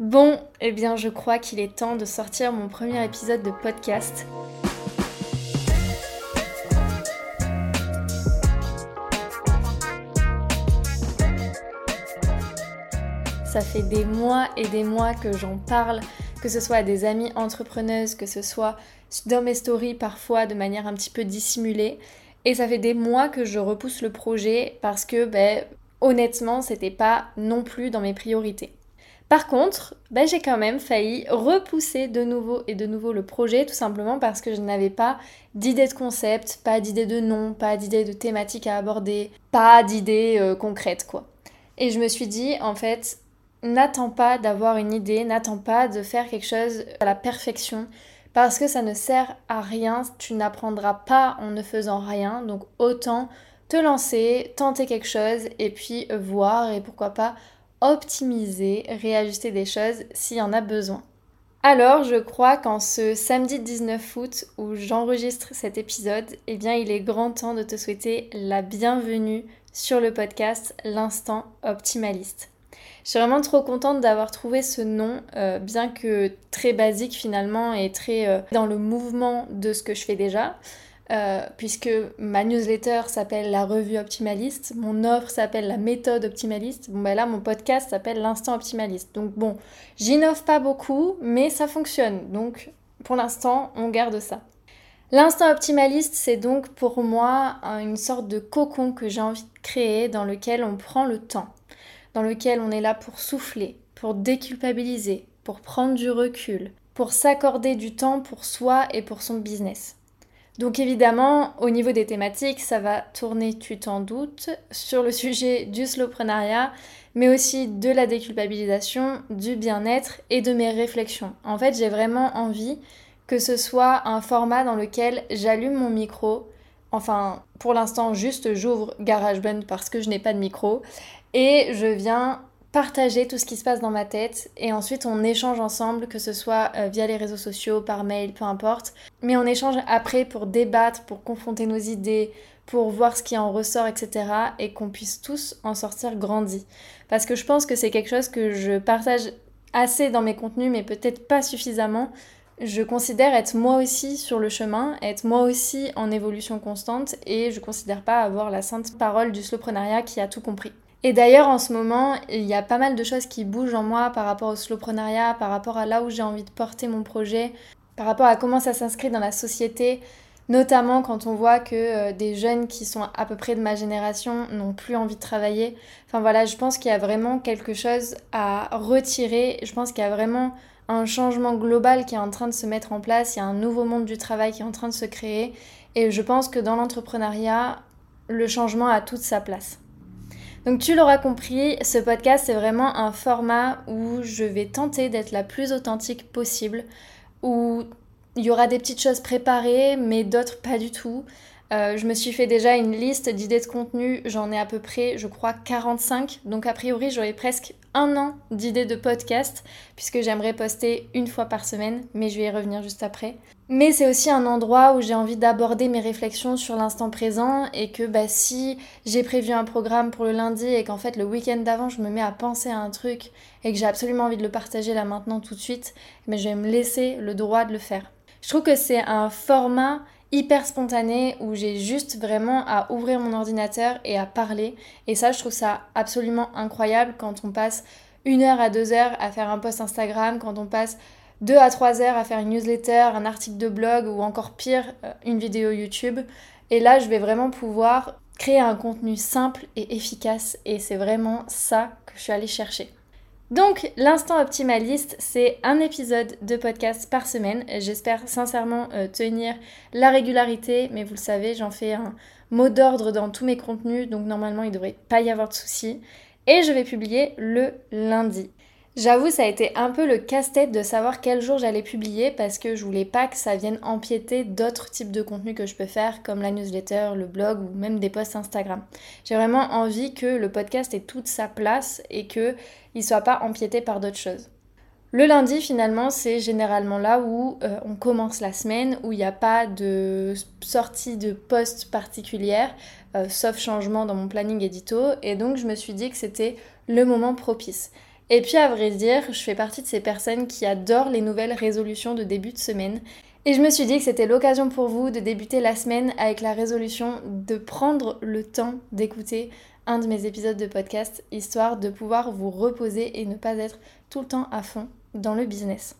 Bon, eh bien je crois qu'il est temps de sortir mon premier épisode de podcast. Ça fait des mois et des mois que j'en parle, que ce soit à des amies entrepreneuses, que ce soit dans mes stories parfois de manière un petit peu dissimulée. Et ça fait des mois que je repousse le projet parce que, ben, honnêtement, c'était pas non plus dans mes priorités. Par contre, ben, j'ai quand même failli repousser de nouveau et de nouveau le projet, tout simplement parce que je n'avais pas d'idée de concept, pas d'idée de nom, pas d'idée de thématique à aborder, pas d'idée euh, concrète quoi. Et je me suis dit, en fait, n'attends pas d'avoir une idée, n'attends pas de faire quelque chose à la perfection, parce que ça ne sert à rien, tu n'apprendras pas en ne faisant rien, donc autant te lancer, tenter quelque chose et puis voir et pourquoi pas optimiser, réajuster des choses s'il y en a besoin. Alors, je crois qu'en ce samedi 19 août où j'enregistre cet épisode, eh bien, il est grand temps de te souhaiter la bienvenue sur le podcast L'instant optimaliste. Je suis vraiment trop contente d'avoir trouvé ce nom, euh, bien que très basique finalement et très euh, dans le mouvement de ce que je fais déjà. Euh, puisque ma newsletter s'appelle la revue optimaliste, mon offre s'appelle la méthode optimaliste, bon ben là mon podcast s'appelle l'instant optimaliste. Donc bon, j'innove pas beaucoup, mais ça fonctionne. Donc pour l'instant, on garde ça. L'instant optimaliste, c'est donc pour moi une sorte de cocon que j'ai envie de créer dans lequel on prend le temps, dans lequel on est là pour souffler, pour déculpabiliser, pour prendre du recul, pour s'accorder du temps pour soi et pour son business. Donc évidemment, au niveau des thématiques, ça va tourner, tu t'en doutes, sur le sujet du slowprenariat, mais aussi de la déculpabilisation, du bien-être et de mes réflexions. En fait, j'ai vraiment envie que ce soit un format dans lequel j'allume mon micro, enfin pour l'instant juste j'ouvre GarageBand parce que je n'ai pas de micro, et je viens partager tout ce qui se passe dans ma tête et ensuite on échange ensemble, que ce soit euh, via les réseaux sociaux, par mail, peu importe. Mais on échange après pour débattre, pour confronter nos idées, pour voir ce qui en ressort, etc. et qu'on puisse tous en sortir grandis. Parce que je pense que c'est quelque chose que je partage assez dans mes contenus, mais peut-être pas suffisamment. Je considère être moi aussi sur le chemin, être moi aussi en évolution constante et je considère pas avoir la sainte parole du slowprenariat qui a tout compris. Et d'ailleurs, en ce moment, il y a pas mal de choses qui bougent en moi par rapport au slowprenariat, par rapport à là où j'ai envie de porter mon projet, par rapport à comment ça s'inscrit dans la société, notamment quand on voit que euh, des jeunes qui sont à peu près de ma génération n'ont plus envie de travailler. Enfin voilà, je pense qu'il y a vraiment quelque chose à retirer. Je pense qu'il y a vraiment un changement global qui est en train de se mettre en place. Il y a un nouveau monde du travail qui est en train de se créer. Et je pense que dans l'entrepreneuriat, le changement a toute sa place. Donc tu l'auras compris, ce podcast c'est vraiment un format où je vais tenter d'être la plus authentique possible, où il y aura des petites choses préparées mais d'autres pas du tout. Euh, je me suis fait déjà une liste d'idées de contenu, j'en ai à peu près, je crois, 45. Donc a priori, j'aurai presque un an d'idées de podcast, puisque j'aimerais poster une fois par semaine, mais je vais y revenir juste après. Mais c'est aussi un endroit où j'ai envie d'aborder mes réflexions sur l'instant présent et que bah, si j'ai prévu un programme pour le lundi et qu'en fait le week-end d'avant je me mets à penser à un truc et que j'ai absolument envie de le partager là maintenant tout de suite, mais je vais me laisser le droit de le faire. Je trouve que c'est un format hyper spontané où j'ai juste vraiment à ouvrir mon ordinateur et à parler. Et ça, je trouve ça absolument incroyable quand on passe une heure à deux heures à faire un post Instagram, quand on passe deux à trois heures à faire une newsletter, un article de blog ou encore pire, euh, une vidéo YouTube. Et là, je vais vraiment pouvoir créer un contenu simple et efficace. Et c'est vraiment ça que je suis allée chercher. Donc, l'instant optimaliste, c'est un épisode de podcast par semaine. J'espère sincèrement euh, tenir la régularité, mais vous le savez, j'en fais un mot d'ordre dans tous mes contenus, donc normalement il ne devrait pas y avoir de soucis. Et je vais publier le lundi. J'avoue, ça a été un peu le casse-tête de savoir quel jour j'allais publier parce que je voulais pas que ça vienne empiéter d'autres types de contenus que je peux faire comme la newsletter, le blog ou même des posts Instagram. J'ai vraiment envie que le podcast ait toute sa place et que il soit pas empiété par d'autres choses. Le lundi, finalement, c'est généralement là où euh, on commence la semaine, où il n'y a pas de sortie de poste particulière, euh, sauf changement dans mon planning édito. Et donc, je me suis dit que c'était le moment propice. Et puis à vrai dire, je fais partie de ces personnes qui adorent les nouvelles résolutions de début de semaine. Et je me suis dit que c'était l'occasion pour vous de débuter la semaine avec la résolution de prendre le temps d'écouter un de mes épisodes de podcast, histoire de pouvoir vous reposer et ne pas être tout le temps à fond dans le business.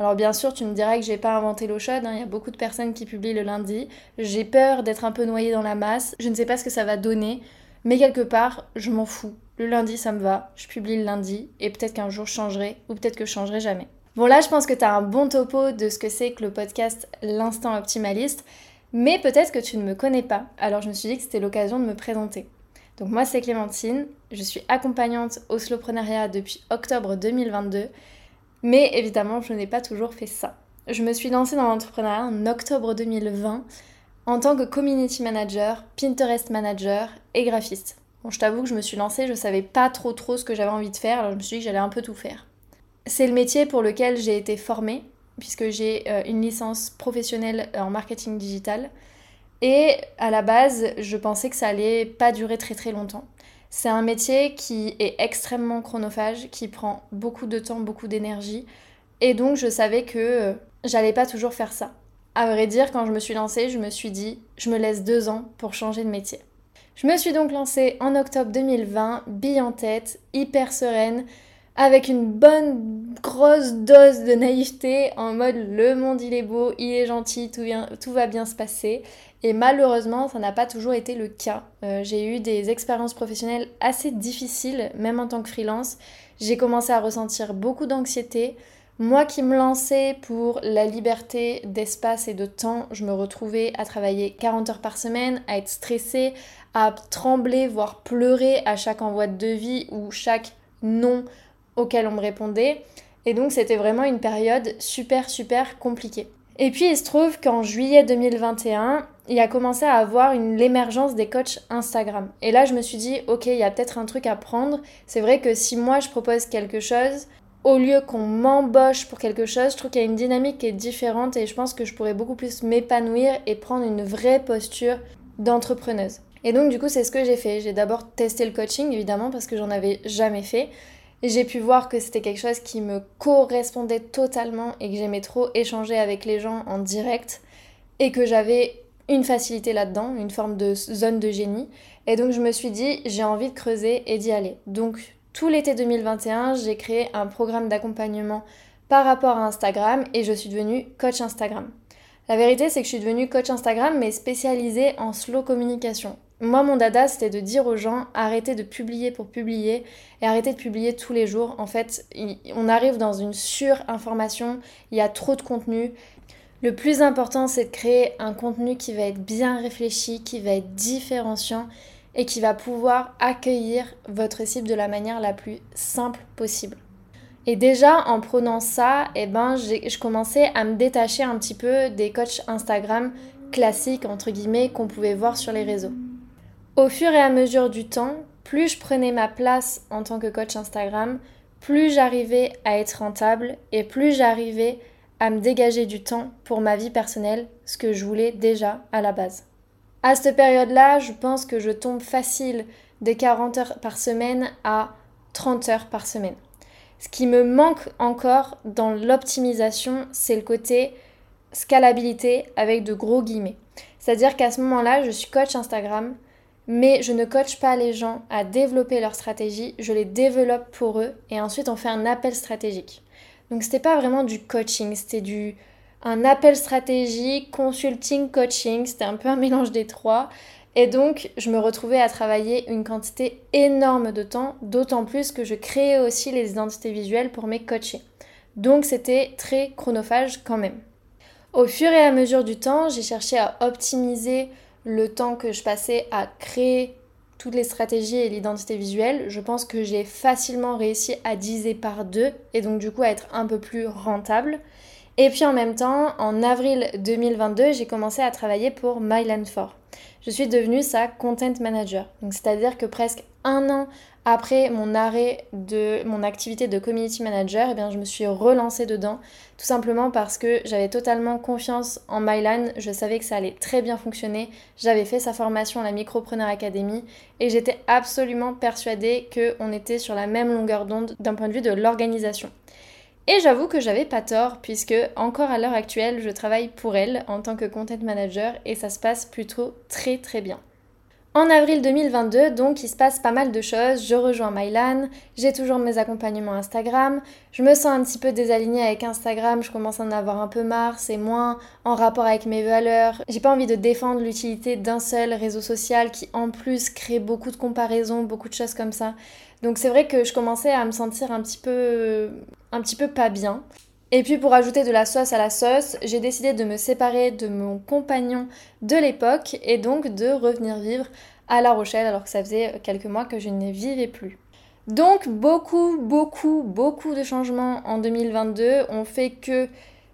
Alors bien sûr, tu me diras que j'ai pas inventé l'eau chaude, hein. il y a beaucoup de personnes qui publient le lundi. J'ai peur d'être un peu noyée dans la masse, je ne sais pas ce que ça va donner, mais quelque part, je m'en fous. Le lundi, ça me va, je publie le lundi, et peut-être qu'un jour je changerai, ou peut-être que je changerai jamais. Bon là, je pense que tu as un bon topo de ce que c'est que le podcast L'instant optimaliste, mais peut-être que tu ne me connais pas, alors je me suis dit que c'était l'occasion de me présenter. Donc moi, c'est Clémentine, je suis accompagnante au slowpreneuriat depuis octobre 2022 mais évidemment, je n'ai pas toujours fait ça. Je me suis lancée dans l'entrepreneuriat en octobre 2020 en tant que community manager, Pinterest manager et graphiste. Bon, je t'avoue que je me suis lancée, je savais pas trop trop ce que j'avais envie de faire, alors je me suis dit que j'allais un peu tout faire. C'est le métier pour lequel j'ai été formée, puisque j'ai euh, une licence professionnelle en marketing digital. Et à la base, je pensais que ça allait pas durer très très longtemps. C'est un métier qui est extrêmement chronophage, qui prend beaucoup de temps, beaucoup d'énergie. Et donc je savais que euh, j'allais pas toujours faire ça. À vrai dire, quand je me suis lancée, je me suis dit, je me laisse deux ans pour changer de métier. Je me suis donc lancée en octobre 2020, bille en tête, hyper sereine, avec une bonne grosse dose de naïveté, en mode le monde il est beau, il est gentil, tout, va bien se passer. Et malheureusement, ça n'a pas toujours été le cas. Euh, j'ai eu des expériences professionnelles assez difficiles, même en tant que freelance. J'ai commencé à ressentir beaucoup d'anxiété. Moi qui me lançais pour la liberté d'espace et de temps, je me retrouvais à travailler 40 heures par semaine, à être stressée, à trembler, voire pleurer à chaque envoi de devis ou chaque non auquel on me répondait. Et donc c'était vraiment une période super super compliquée. Et puis il se trouve qu'en juillet 2021, il a commencé à avoir l'émergence des coachs Instagram. Et là, je me suis dit, ok, il y a peut-être un truc à prendre. C'est vrai que si moi je propose quelque chose, au lieu qu'on m'embauche pour quelque chose, je trouve qu'il y a une dynamique qui est différente et je pense que je pourrais beaucoup plus m'épanouir et prendre une vraie posture d'entrepreneuse. Et donc, du coup, c'est ce que j'ai fait. J'ai d'abord testé le coaching, évidemment, parce que j'en avais jamais fait. J'ai pu voir que c'était quelque chose qui me correspondait totalement et que j'aimais trop échanger avec les gens en direct et que j'avais une facilité là-dedans, une forme de zone de génie. Et donc je me suis dit, j'ai envie de creuser et d'y aller. Donc tout l'été 2021, j'ai créé un programme d'accompagnement par rapport à Instagram et je suis devenue coach Instagram. La vérité, c'est que je suis devenue coach Instagram, mais spécialisée en slow communication. Moi, mon dada, c'était de dire aux gens, arrêtez de publier pour publier et arrêtez de publier tous les jours. En fait, on arrive dans une surinformation, il y a trop de contenu, le plus important, c'est de créer un contenu qui va être bien réfléchi, qui va être différenciant et qui va pouvoir accueillir votre cible de la manière la plus simple possible. Et déjà, en prenant ça, eh ben, je commençais à me détacher un petit peu des coachs Instagram classiques, entre guillemets, qu'on pouvait voir sur les réseaux. Au fur et à mesure du temps, plus je prenais ma place en tant que coach Instagram, plus j'arrivais à être rentable et plus j'arrivais à me dégager du temps pour ma vie personnelle, ce que je voulais déjà à la base. À cette période-là, je pense que je tombe facile de 40 heures par semaine à 30 heures par semaine. Ce qui me manque encore dans l'optimisation, c'est le côté scalabilité avec de gros guillemets. C'est-à-dire qu'à ce moment-là, je suis coach Instagram, mais je ne coach pas les gens à développer leur stratégie, je les développe pour eux et ensuite on fait un appel stratégique. Donc c'était pas vraiment du coaching, c'était du un appel stratégique, consulting, coaching, c'était un peu un mélange des trois. Et donc, je me retrouvais à travailler une quantité énorme de temps, d'autant plus que je créais aussi les identités visuelles pour mes coachés. Donc, c'était très chronophage quand même. Au fur et à mesure du temps, j'ai cherché à optimiser le temps que je passais à créer toutes les stratégies et l'identité visuelle, je pense que j'ai facilement réussi à diviser par deux et donc du coup à être un peu plus rentable. Et puis en même temps, en avril 2022, j'ai commencé à travailler pour Myland 4. Je suis devenue sa content manager. C'est-à-dire que presque un an après mon arrêt de mon activité de community manager, eh bien, je me suis relancée dedans, tout simplement parce que j'avais totalement confiance en Mylan, je savais que ça allait très bien fonctionner, j'avais fait sa formation à la Micropreneur Academy et j'étais absolument persuadée qu'on était sur la même longueur d'onde d'un point de vue de l'organisation. Et j'avoue que j'avais pas tort, puisque encore à l'heure actuelle, je travaille pour elle en tant que content manager et ça se passe plutôt très très bien. En avril 2022, donc, il se passe pas mal de choses. Je rejoins Mylan, j'ai toujours mes accompagnements Instagram. Je me sens un petit peu désalignée avec Instagram, je commence à en avoir un peu marre, c'est moins en rapport avec mes valeurs. J'ai pas envie de défendre l'utilité d'un seul réseau social qui, en plus, crée beaucoup de comparaisons, beaucoup de choses comme ça. Donc, c'est vrai que je commençais à me sentir un petit peu, un petit peu pas bien. Et puis pour ajouter de la sauce à la sauce, j'ai décidé de me séparer de mon compagnon de l'époque et donc de revenir vivre à La Rochelle alors que ça faisait quelques mois que je n'y vivais plus. Donc beaucoup, beaucoup, beaucoup de changements en 2022 ont fait que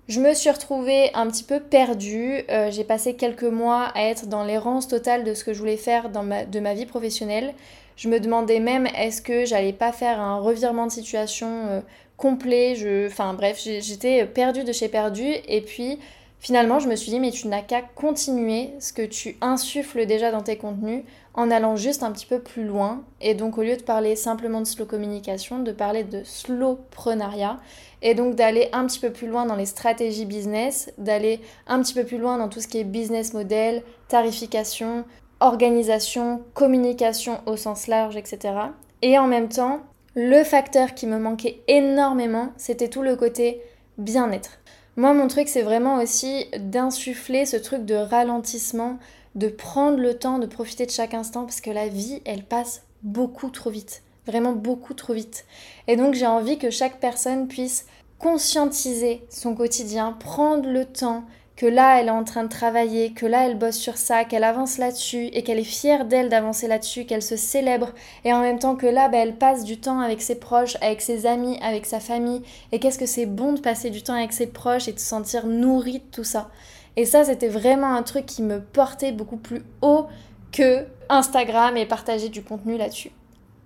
je me suis retrouvée un petit peu perdue. Euh, j'ai passé quelques mois à être dans l'errance totale de ce que je voulais faire dans de ma vie professionnelle. Je me demandais même est-ce que j'allais pas faire un revirement de situation euh, complet? Je... Enfin bref, j'étais perdue de chez perdue. Et puis finalement, je me suis dit, mais tu n'as qu'à continuer ce que tu insuffles déjà dans tes contenus en allant juste un petit peu plus loin. Et donc au lieu de parler simplement de slow communication, de parler de slowprenariat. Et donc d'aller un petit peu plus loin dans les stratégies business, d'aller un petit peu plus loin dans tout ce qui est business model, tarification, organisation, communication au sens large, etc. Et en même temps, le facteur qui me manquait énormément, c'était tout le côté bien-être. Moi, mon truc, c'est vraiment aussi d'insuffler ce truc de ralentissement, de prendre le temps, de profiter de chaque instant, parce que la vie, elle passe beaucoup trop vite. Vraiment beaucoup trop vite. Et donc, j'ai envie que chaque personne puisse conscientiser son quotidien, prendre le temps, que là elle est en train de travailler, que là elle bosse sur ça, qu'elle avance là-dessus et qu'elle est fière d'elle d'avancer là-dessus, qu'elle se célèbre et en même temps que là bah, elle passe du temps avec ses proches, avec ses amis, avec sa famille et qu'est-ce que c'est bon de passer du temps avec ses proches et de se sentir nourrie de tout ça. Et ça c'était vraiment un truc qui me portait beaucoup plus haut que Instagram et partager du contenu là-dessus.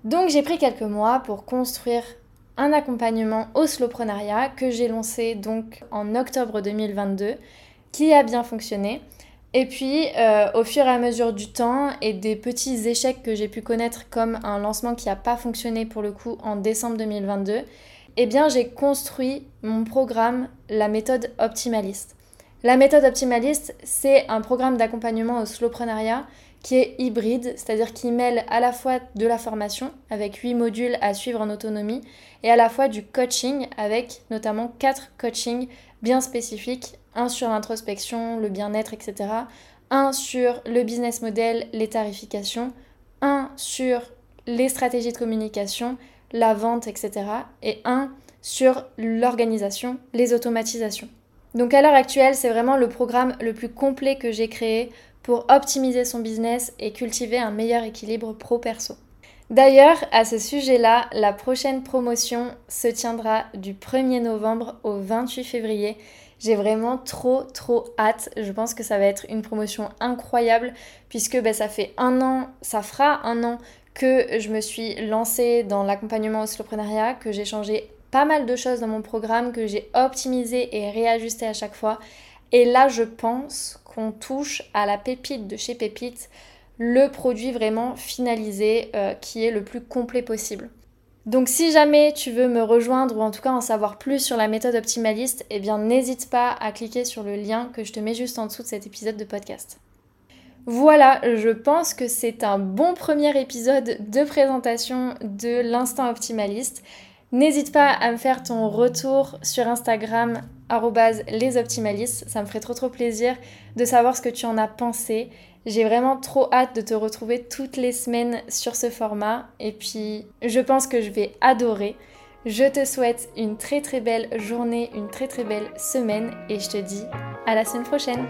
Donc j'ai pris quelques mois pour construire un accompagnement au slowprenariat que j'ai lancé donc en octobre 2022 qui a bien fonctionné. Et puis, euh, au fur et à mesure du temps et des petits échecs que j'ai pu connaître, comme un lancement qui n'a pas fonctionné pour le coup en décembre 2022, eh bien, j'ai construit mon programme, la méthode optimaliste. La méthode optimaliste, c'est un programme d'accompagnement au slowprenariat qui est hybride, c'est-à-dire qui mêle à la fois de la formation avec 8 modules à suivre en autonomie et à la fois du coaching avec notamment 4 coachings bien spécifiques un sur l'introspection, le bien-être, etc. Un sur le business model, les tarifications. Un sur les stratégies de communication, la vente, etc. Et un sur l'organisation, les automatisations. Donc à l'heure actuelle, c'est vraiment le programme le plus complet que j'ai créé pour optimiser son business et cultiver un meilleur équilibre pro-perso. D'ailleurs, à ce sujet-là, la prochaine promotion se tiendra du 1er novembre au 28 février j'ai vraiment trop trop hâte. Je pense que ça va être une promotion incroyable puisque ben, ça fait un an, ça fera un an que je me suis lancée dans l'accompagnement au slowprenariat, que j'ai changé pas mal de choses dans mon programme, que j'ai optimisé et réajusté à chaque fois. Et là, je pense qu'on touche à la pépite de chez Pépite, le produit vraiment finalisé euh, qui est le plus complet possible. Donc si jamais tu veux me rejoindre ou en tout cas en savoir plus sur la méthode optimaliste, eh bien n'hésite pas à cliquer sur le lien que je te mets juste en dessous de cet épisode de podcast. Voilà, je pense que c'est un bon premier épisode de présentation de l'instant optimaliste. N'hésite pas à me faire ton retour sur Instagram lesoptimalistes, ça me ferait trop trop plaisir de savoir ce que tu en as pensé j'ai vraiment trop hâte de te retrouver toutes les semaines sur ce format et puis je pense que je vais adorer. Je te souhaite une très très belle journée, une très très belle semaine et je te dis à la semaine prochaine.